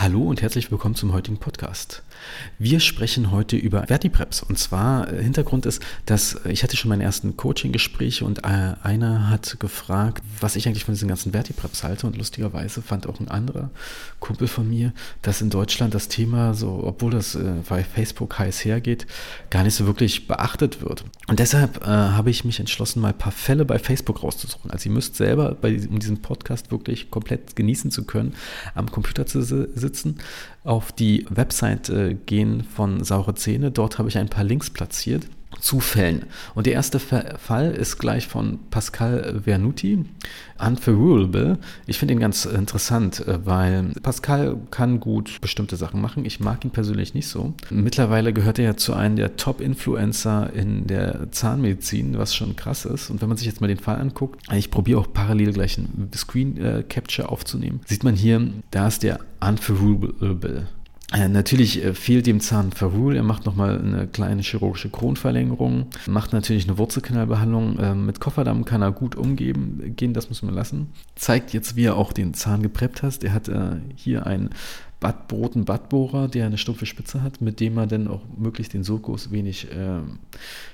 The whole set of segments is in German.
Hallo und herzlich willkommen zum heutigen Podcast. Wir sprechen heute über Vertipreps. Und zwar, äh, Hintergrund ist, dass äh, ich hatte schon meine ersten Coaching-Gespräche und äh, einer hat gefragt, was ich eigentlich von diesen ganzen Vertipreps halte. Und lustigerweise fand auch ein anderer Kumpel von mir, dass in Deutschland das Thema so, obwohl das bei Facebook heiß hergeht, gar nicht so wirklich beachtet wird. Und deshalb äh, habe ich mich entschlossen, mal ein paar Fälle bei Facebook rauszusuchen. Also ihr müsst selber, bei, um diesen Podcast wirklich komplett genießen zu können, am Computer zu sitzen auf die Website äh, gehen von Saure Zähne. Dort habe ich ein paar Links platziert zu Fällen. Und der erste Fall ist gleich von Pascal Vernuti, Unforrulable. Ich finde ihn ganz interessant, äh, weil Pascal kann gut bestimmte Sachen machen. Ich mag ihn persönlich nicht so. Mittlerweile gehört er ja zu einem der Top-Influencer in der Zahnmedizin, was schon krass ist. Und wenn man sich jetzt mal den Fall anguckt, ich probiere auch parallel gleich ein Screen äh, aufzunehmen, sieht man hier, da ist der Unforrulable. Äh, natürlich äh, fehlt dem Zahn Verhul. Er macht nochmal eine kleine chirurgische Kronverlängerung, macht natürlich eine Wurzelkanalbehandlung. Äh, mit Kofferdamm kann er gut umgehen, gehen, das muss man lassen. Zeigt jetzt, wie er auch den Zahn gepreppt hat. Er hat hier ein Badbroten Badbohrer, der eine stumpfe Spitze hat, mit dem man dann auch möglichst den Sulkus wenig äh,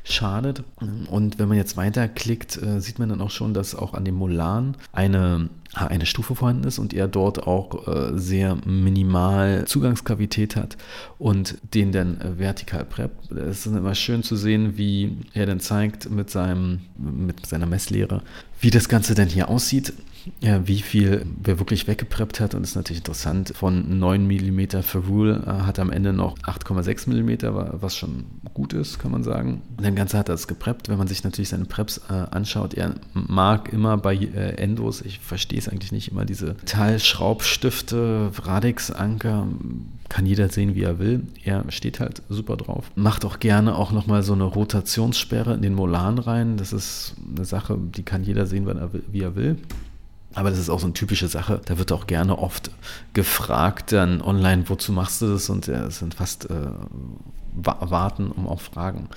schadet. Und wenn man jetzt weiterklickt, äh, sieht man dann auch schon, dass auch an dem Molaren eine, eine Stufe vorhanden ist und er dort auch äh, sehr minimal Zugangskavität hat und den dann äh, vertikal preppt. Es ist immer schön zu sehen, wie er dann zeigt mit, seinem, mit seiner Messlehre, wie das Ganze denn hier aussieht. Ja, wie viel wer wirklich weggepreppt hat und das ist natürlich interessant. Von 9 mm für Rule äh, hat am Ende noch 8,6 mm, was schon gut ist, kann man sagen. Und dann Ganze hat er es gepreppt. Wenn man sich natürlich seine Preps äh, anschaut, er mag immer bei äh, Endos, ich verstehe es eigentlich nicht, immer diese Teilschraubstifte, Radix-Anker, kann jeder sehen, wie er will. Er steht halt super drauf. Macht auch gerne auch nochmal so eine Rotationssperre in den Molaren rein. Das ist eine Sache, die kann jeder sehen, wie er will. Aber das ist auch so eine typische Sache. Da wird auch gerne oft gefragt dann online, wozu machst du das? Und es sind fast äh, warten um auf Fragen.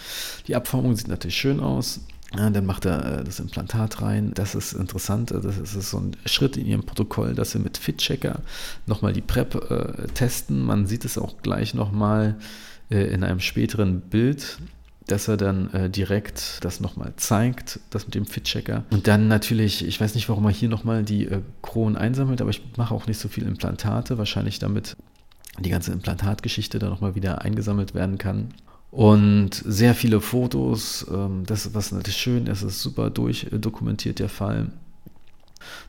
Die Abformung sieht natürlich schön aus. Ja, dann macht er äh, das Implantat rein. Das ist interessant. Das ist, so ein Schritt in ihrem Protokoll, dass sie mit FitChecker nochmal die PrEP äh, testen. Man sieht es auch gleich nochmal äh, in einem späteren Bild dass er dann äh, direkt das nochmal zeigt, das mit dem Fit-Checker. Und dann natürlich, ich weiß nicht, warum er hier nochmal die äh, Kronen einsammelt, aber ich mache auch nicht so viel Implantate, wahrscheinlich damit die ganze Implantatgeschichte dann nochmal wieder eingesammelt werden kann. Und sehr viele Fotos, ähm, das, was natürlich schön ist, ist super durchdokumentiert der Fall.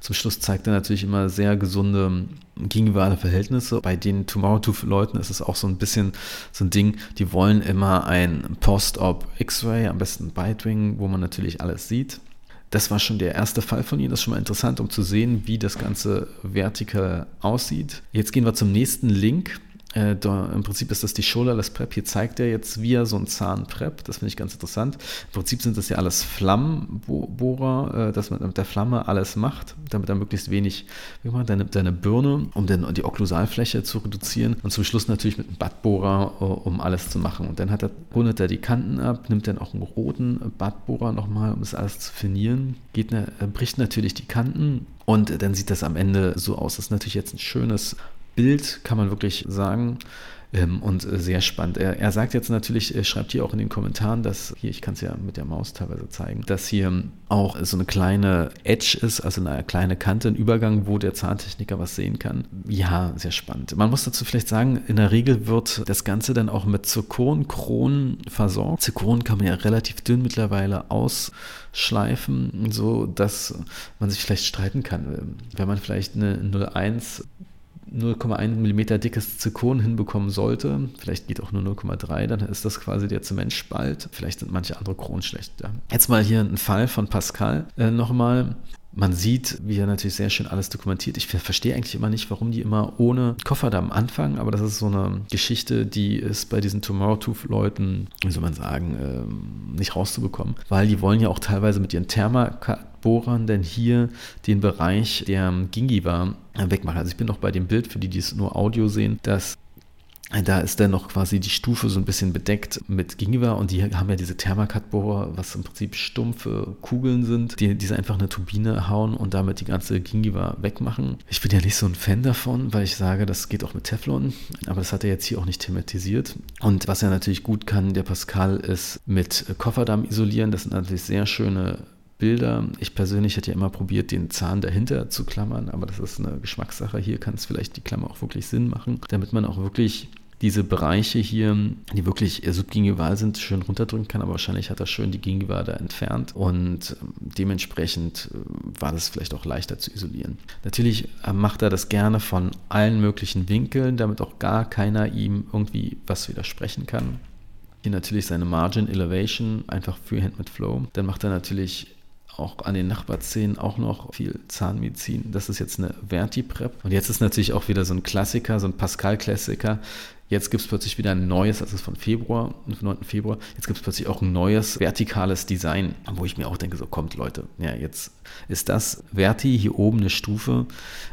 Zum Schluss zeigt er natürlich immer sehr gesunde gegenwärtige Verhältnisse. Bei den Tomorrow-Leuten ist es auch so ein bisschen so ein Ding, die wollen immer ein Post-Op X-Ray, am besten Bitewing, wo man natürlich alles sieht. Das war schon der erste Fall von ihnen. Das ist schon mal interessant, um zu sehen, wie das Ganze vertikal aussieht. Jetzt gehen wir zum nächsten Link. Äh, da, Im Prinzip ist das die Shoulderless Prep. Hier zeigt er jetzt, wie er so ein Zahn prep. Das finde ich ganz interessant. Im Prinzip sind das ja alles Flammenbohrer, äh, dass man mit der Flamme alles macht, damit er möglichst wenig, wie man deine, deine Birne, um den, die Okklusalfläche zu reduzieren und zum Schluss natürlich mit einem Badbohrer, äh, um alles zu machen. Und dann hat er, rundet er die Kanten ab, nimmt dann auch einen roten Badbohrer nochmal, um das alles zu finieren, geht, bricht natürlich die Kanten und dann sieht das am Ende so aus. Das ist natürlich jetzt ein schönes Bild, kann man wirklich sagen. Ähm, und äh, sehr spannend. Er, er, sagt jetzt natürlich, er schreibt hier auch in den Kommentaren, dass hier, ich kann es ja mit der Maus teilweise zeigen, dass hier auch so eine kleine Edge ist, also eine kleine Kante, ein Übergang, wo der Zahntechniker was sehen kann. Ja, sehr spannend. Man muss dazu vielleicht sagen, in der Regel wird das Ganze dann auch mit Zirkonkronen versorgt. Zirkon kann man ja relativ dünn mittlerweile ausschleifen, so dass man sich vielleicht streiten kann. Wenn man vielleicht eine 01 0,1 mm dickes Zirkon hinbekommen sollte, vielleicht geht auch nur 0,3, dann ist das quasi der Zementspalt. Vielleicht sind manche andere Kronen schlechter. Jetzt mal hier ein Fall von Pascal äh, nochmal. Man sieht, wie er natürlich sehr schön alles dokumentiert. Ich verstehe eigentlich immer nicht, warum die immer ohne Kofferdamm anfangen, aber das ist so eine Geschichte, die ist bei diesen Tomorrow-Tooth-Leuten, wie soll man sagen, ähm, nicht rauszubekommen, weil die wollen ja auch teilweise mit ihren Thermabohrern denn hier den Bereich der Gingiva wegmachen. Also ich bin noch bei dem Bild, für die, die es nur Audio sehen, dass Da ist dann noch quasi die Stufe so ein bisschen bedeckt mit Gingiva und die haben ja diese Thermacut-Bohrer, was im Prinzip stumpfe Kugeln sind, die diese einfach eine Turbine hauen und damit die ganze Gingiva wegmachen. Ich bin ja nicht so ein Fan davon, weil ich sage, das geht auch mit Teflon, aber das hat er jetzt hier auch nicht thematisiert. Und was er natürlich gut kann, der Pascal, ist mit Kofferdamm isolieren. Das sind natürlich sehr schöne Bilder. Ich persönlich hätte ja immer probiert, den Zahn dahinter zu klammern, aber das ist eine Geschmackssache. Hier kann es vielleicht die Klammer auch wirklich Sinn machen, damit man auch wirklich diese Bereiche hier, die wirklich subgingival sind, schön runterdrücken kann, aber wahrscheinlich hat er schön die Gingiva da entfernt und ähm, dementsprechend äh, war das vielleicht auch leichter zu isolieren. Natürlich äh, macht er das gerne von allen möglichen Winkeln, damit auch gar keiner ihm irgendwie was widersprechen kann. Hier natürlich seine Margin Elevation, einfach Freehand mit Flow. Dann macht er natürlich auch an den Nachbarzähnen auch noch viel Zahnmedizin. Das ist jetzt eine Vertiprep. Und jetzt ist natürlich auch wieder so ein Klassiker, so ein Pascal-Klassiker. Jetzt gibt es plötzlich wieder ein neues, das ist von Februar, vom 9. Februar, jetzt gibt es plötzlich auch ein neues vertikales Design, wo ich mir auch denke, so kommt Leute, ja, jetzt ist das Verti hier oben eine Stufe.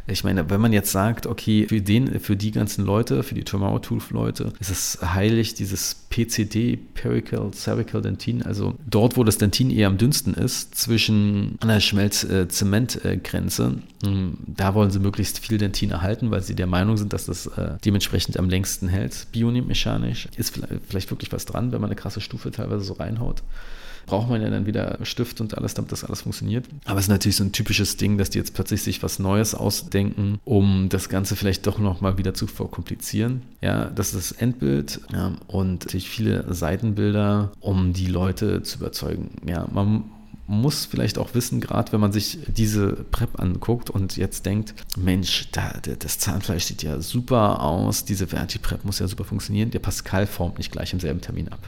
Ich meine, wenn man jetzt sagt, okay, für den, für die ganzen Leute, für die Tomorrow Tooth Leute, ist es heilig, dieses PCD, Perical Cervical Dentin, also dort, wo das Dentin eher am dünnsten ist, zwischen einer Schmelz-Zement-Grenze, hm, da wollen sie möglichst viel Dentin erhalten, weil sie der Meinung sind, dass das äh, dementsprechend am längsten hält halt biomechanisch. Ist vielleicht wirklich was dran, wenn man eine krasse Stufe teilweise so reinhaut. Braucht man ja dann wieder Stift und alles, damit das alles funktioniert. Aber es ist natürlich so ein typisches Ding, dass die jetzt plötzlich sich was Neues ausdenken, um das Ganze vielleicht doch nochmal wieder zu verkomplizieren. Ja, das ist das Endbild ja, und natürlich viele Seitenbilder, um die Leute zu überzeugen. Ja, man muss vielleicht auch wissen, gerade wenn man sich diese Prep anguckt und jetzt denkt, Mensch, da, das Zahnfleisch sieht ja super aus, diese Verti-Prep muss ja super funktionieren. Der Pascal formt nicht gleich im selben Termin ab.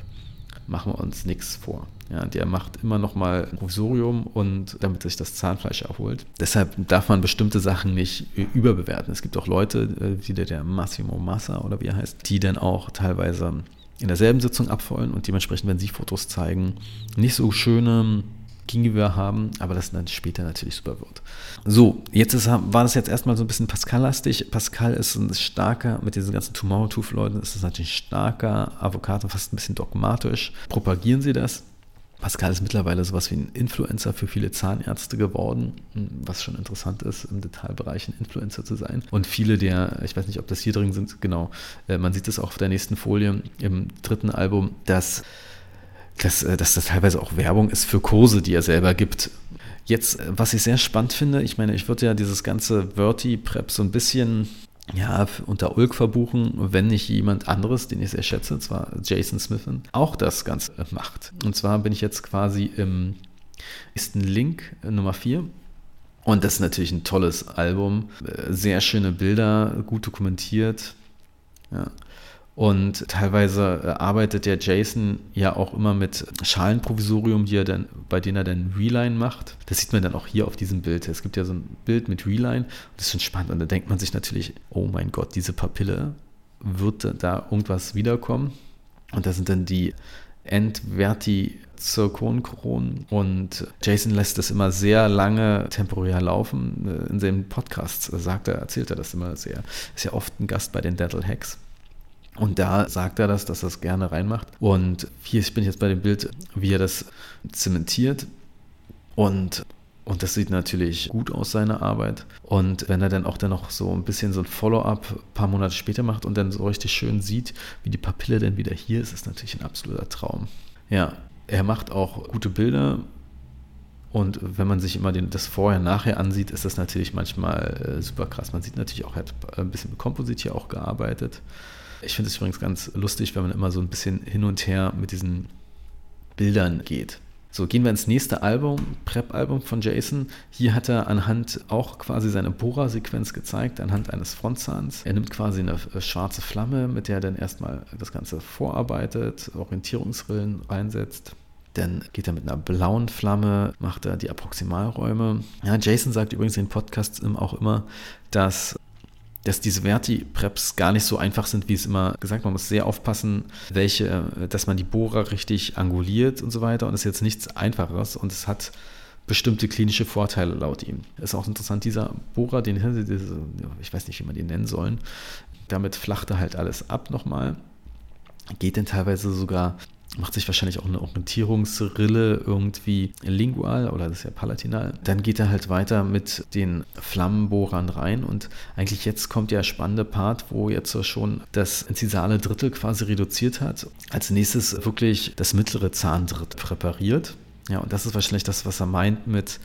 Machen wir uns nichts vor. Ja, der macht immer noch mal Provisorium und damit sich das Zahnfleisch erholt. Deshalb darf man bestimmte Sachen nicht überbewerten. Es gibt auch Leute, äh, wie der, der Massimo Massa oder wie er heißt, die dann auch teilweise in derselben Sitzung abfallen und dementsprechend, wenn sie Fotos zeigen, nicht so schöne Gegenüber haben, aber das dann später natürlich super wird. So, jetzt ist, war das jetzt erstmal so ein bisschen Pascal-lastig. Pascal ist ein starker, mit diesen ganzen Tomorrow-Tooth-Leuten ist das natürlich ein starker Avocado, fast ein bisschen dogmatisch. Propagieren sie das? Pascal ist mittlerweile sowas wie ein Influencer für viele Zahnärzte geworden, was schon interessant ist, im Detailbereich ein Influencer zu sein. Und viele der, ich weiß nicht, ob das hier drin sind, genau, äh, man sieht es auch auf der nächsten Folie im dritten Album, dass dass, äh, dass das teilweise auch Werbung ist für Kurse, die er selber gibt. Jetzt, äh, was ich sehr spannend finde, ich meine, ich würde ja dieses ganze Verti-Prep so ein bisschen ja, unter Ulk verbuchen, wenn nicht jemand anderes, den ich sehr schätze, zwar Jason Smithen, auch das Ganze macht. Und zwar bin ich jetzt quasi im nächsten Link äh, Nummer 4. Und das ist natürlich ein tolles Album. Sehr schöne Bilder, gut dokumentiert. Ja. Und teilweise äh, arbeitet der Jason ja auch immer mit Schalenprovisorium, die er dann, bei denen er dann Reline macht. Das sieht man dann auch hier auf diesem Bild. Es gibt ja so ein Bild mit Reline. Das ist schon spannend. Und da denkt man sich natürlich, oh mein Gott, diese Papille, wird da irgendwas wiederkommen? Und da sind dann die Endverti Zirkonkronen und Jason lässt das immer sehr lange temporär laufen. In seinem Podcast sagt er, erzählt er das immer sehr. Ist ja oft ein Gast bei den Dental Hacks. Und da sagt er das, dass er es gerne reinmacht. Und hier bin ich jetzt bei dem Bild, wie er das zementiert. Und, und das sieht natürlich gut aus, seine Arbeit. Und wenn er dann auch dann noch so ein bisschen so ein Follow-up ein paar Monate später macht und dann so richtig schön sieht, wie die Papille dann wieder hier ist, ist natürlich ein absoluter Traum. Ja, er macht auch gute Bilder. Und wenn man sich immer den, das Vorher-Nachher ansieht, ist das natürlich manchmal äh, super krass. Man sieht natürlich auch, er hat ein bisschen mit Komposit hier auch gearbeitet. Ich finde es übrigens ganz lustig, wenn man immer so ein bisschen hin und her mit diesen Bildern geht. So, gehen wir ins nächste Album, Prep-Album von Jason. Hier hat er anhand auch quasi seine Bora-Sequenz gezeigt, anhand eines Frontzahns. Er nimmt quasi eine äh, schwarze Flamme, mit der er dann erstmal das Ganze vorarbeitet, Orientierungsrillen reinsetzt. Dann geht er mit einer blauen Flamme, macht er die Approximalräume. Ja, Jason sagt übrigens in Podcasts auch immer, dass dass diese Verti-Preps gar nicht so einfach sind, wie es immer gesagt wird. Man muss sehr aufpassen, welche, äh, dass man die Bohrer richtig anguliert und so weiter. Und es ist jetzt nichts Einfaches und es hat bestimmte klinische Vorteile laut ihm. Ist auch interessant, dieser Bohrer, den ich weiß nicht, wie man den nennen sollen, damit flacht er halt alles ab nochmal. Geht dann teilweise sogar macht sich wahrscheinlich auch eine Orientierungsrille irgendwie lingual oder das ist ja palatinal. Dann geht er halt weiter mit den Flammenbohrern rein und eigentlich jetzt kommt der spannende Part, wo jetzt schon das inzisale Drittel quasi reduziert hat. Als nächstes wirklich das mittlere Zahndrittel präpariert. Ja, und das ist wahrscheinlich das, was er meint mit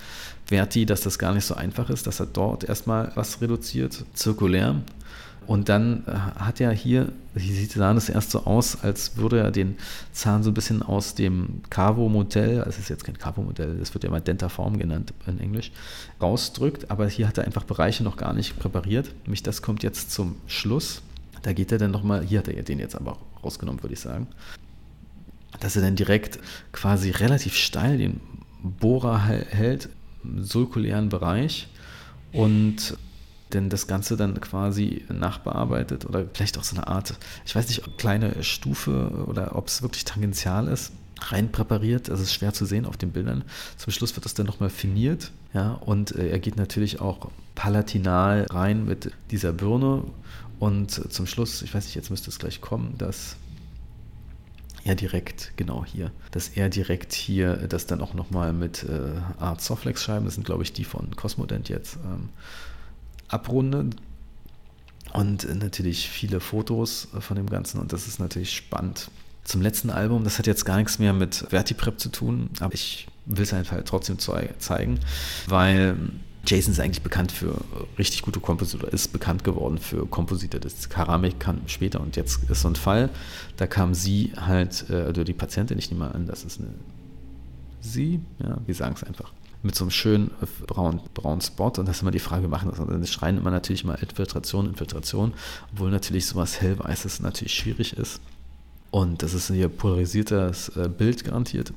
Verti, dass das gar nicht so einfach ist, dass er dort erstmal was reduziert, zirkulär. Und dann äh, hat er hier, hier sieht das erst so aus, als würde er den Zahn so ein bisschen aus dem Cavo-Modell, also es ist jetzt kein Cavo-Modell, das wird ja mal Dentaform genannt in Englisch, rausdrückt. Aber hier hat er einfach Bereiche noch gar nicht präpariert. Nämlich das kommt jetzt zum Schluss. Da geht er dann nochmal, hier hat er den jetzt aber rausgenommen, würde ich sagen, dass er dann direkt quasi relativ steil den Bohrer hält, im sulkulären Bereich und denn das Ganze dann quasi nachbearbeitet oder vielleicht auch so eine Art, ich weiß nicht, kleine Stufe oder ob es wirklich tangential ist, rein präpariert. Das ist schwer zu sehen auf den Bildern. Zum Schluss wird das dann nochmal finiert. Ja, und äh, er geht natürlich auch palatinal rein mit dieser Birne. Und zum Schluss, ich weiß nicht, jetzt müsste es gleich kommen, dass er direkt, genau hier, dass er direkt hier das dann auch nochmal mit äh, Art Softflex-Scheiben, das sind glaube ich die von Cosmodent jetzt, ähm, abrunde. Und natürlich viele Fotos von dem Ganzen und das ist natürlich spannend. Zum letzten Album, das hat jetzt gar nichts mehr mit Vertiprep zu tun, aber ich will es einfach trotzdem zeigen, weil Jason ist eigentlich bekannt für richtig gute Komposite, oder ist bekannt geworden für Komposite. Das Keramik kam später und jetzt ist so ein Fall, da kam sie halt, äh, oder die Patientin, ich nehme mal an, das ist eine sie, ja, wir sagen es einfach mit so einem schönen äh, braunen, braunen Spot. Und das ist immer die Frage, wir machen das. Und dann schreien immer natürlich mal Infiltration, Infiltration, obwohl natürlich sowas hellweißes natürlich schwierig ist. Und das ist hier polarisiertes äh, Bild garantiert.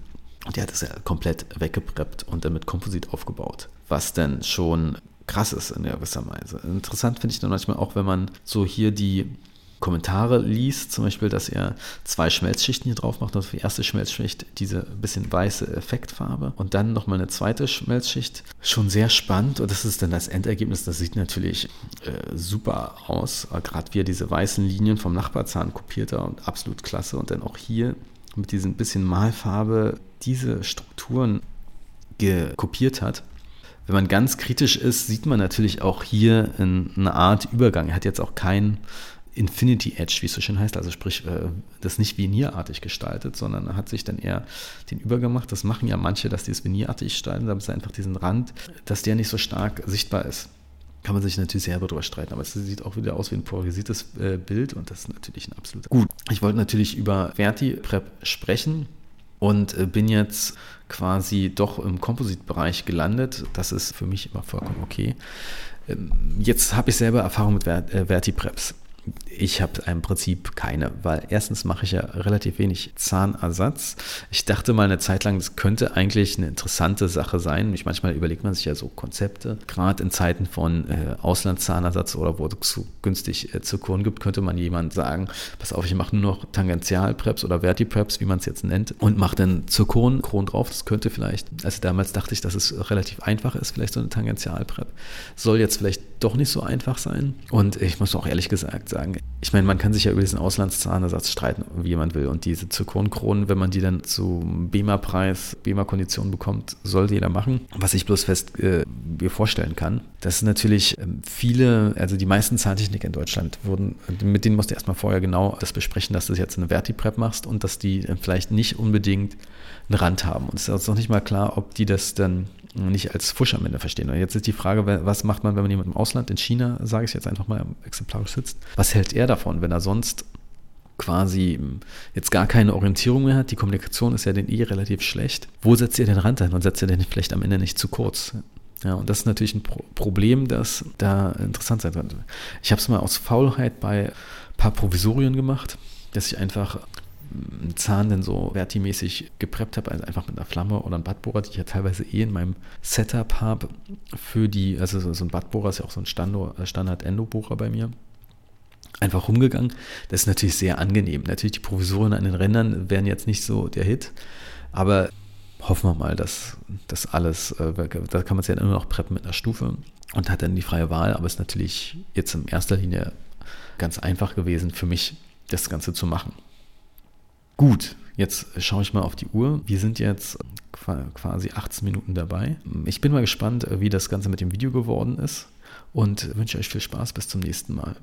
Und die hat das ja komplett weggepreppt und dann mit Komposit aufgebaut. Was denn schon krass ist in gewisser Weise. Interessant finde ich dann manchmal auch, wenn man so hier die Kommentare liest, zum Beispiel, dass er zwei Schmelzschichten hier drauf macht. Also die erste Schmelzschicht diese bisschen weiße Effektfarbe und dann nochmal eine zweite Schmelzschicht. Schon sehr spannend und das ist dann das Endergebnis. Das sieht natürlich äh, super aus. Gerade wie er diese weißen Linien vom Nachbarzahn kopiert hat und absolut klasse. Und dann auch hier mit diesem bisschen Malfarbe diese Strukturen kopiert hat. Wenn man ganz kritisch ist, sieht man natürlich auch hier eine Art Übergang. Er hat jetzt auch keinen Infinity Edge, wie es so schön heißt, also sprich, äh, das nicht vinierartig gestaltet, sondern hat sich dann eher den Übergemacht. Das machen ja manche, dass die es vinierartig gestalten, aber es einfach diesen Rand, dass der nicht so stark sichtbar ist. Kann man sich natürlich selber drüber streiten, aber es sieht auch wieder aus wie ein polarisiertes äh, Bild und das ist natürlich ein absoluter. Gut, ich wollte natürlich über Verti-Prep sprechen und äh, bin jetzt quasi doch im Kompositbereich gelandet. Das ist für mich immer vollkommen okay. Ähm, jetzt habe ich selber Erfahrung mit Verti-Preps ich habe im Prinzip keine, weil erstens mache ich ja relativ wenig Zahnersatz. Ich dachte mal eine Zeit lang, das könnte eigentlich eine interessante Sache sein. Ich, manchmal überlegt man sich ja so Konzepte. Gerade in Zeiten von äh, Auslandszahnersatz oder wo es zu günstig äh, Zirkon gibt, könnte man jemand sagen, pass auf, ich mache nur noch Tangentialpreps oder Vertipreps, wie man es jetzt nennt, und mache dann Zirkon Kron drauf. Das könnte vielleicht, also damals dachte ich, dass es relativ einfach ist, vielleicht so eine Tangentialprep. Soll jetzt vielleicht doch nicht so einfach sein. Und ich muss auch ehrlich gesagt sagen, ich meine, man kann sich ja über diesen Auslandszahnersatz streiten, wie man will. Und diese Zirkonkronen, wenn man die dann zu BEMA-Preis, BEMA-Konditionen bekommt, sollte jeder machen. Was ich bloß fest äh, mir vorstellen kann, dass natürlich ähm, viele, also die meisten Zahntechniker in Deutschland wurden, mit denen musst du erstmal vorher genau das besprechen, dass du jetzt eine Vertiprep machst und dass die vielleicht nicht unbedingt einen Rand haben. Und es ist uns noch nicht mal klar, ob die das dann nicht als Fusch am Ende verstehen. Und jetzt ist die Frage, was macht man, wenn man jemand im Ausland, in China, sage ich jetzt einfach mal, exemplarisch sitzt, was hält er davon, wenn er sonst quasi jetzt gar keine Orientierung mehr hat, die Kommunikation ist ja den eh relativ schlecht. Wo setzt ihr den Rand ein und setzt ihr den vielleicht am Ende nicht zu kurz? Ja, und das ist natürlich ein Pro Problem, das da interessant sein könnte. Ich habe es mal aus Faulheit bei ein paar Provisorien gemacht, dass ich einfach einen Zahn denn so vertimäßig gepreppt habe, also einfach mit einer Flamme oder einem Badbohrer, die ich ja teilweise eh in meinem Setup habe für die, also so ein Badbohrer ist ja auch so ein äh, Standard-Endobohrer bei mir einfach rumgegangen. Das ist natürlich sehr angenehm. Natürlich die Provisorien an den Rändern wären jetzt nicht so der Hit, aber hoffen wir mal, dass das alles, äh, da kann man es ja immer noch preppen mit einer Stufe und hat dann die freie Wahl, aber ist natürlich jetzt in erster Linie ganz einfach gewesen für mich, das Ganze zu machen. Gut, jetzt schaue ich mal auf die Uhr. Wir sind jetzt quasi 18 Minuten dabei. Ich bin mal gespannt, wie das Ganze mit dem Video geworden ist und wünsche euch viel Spaß. Bis zum nächsten Mal.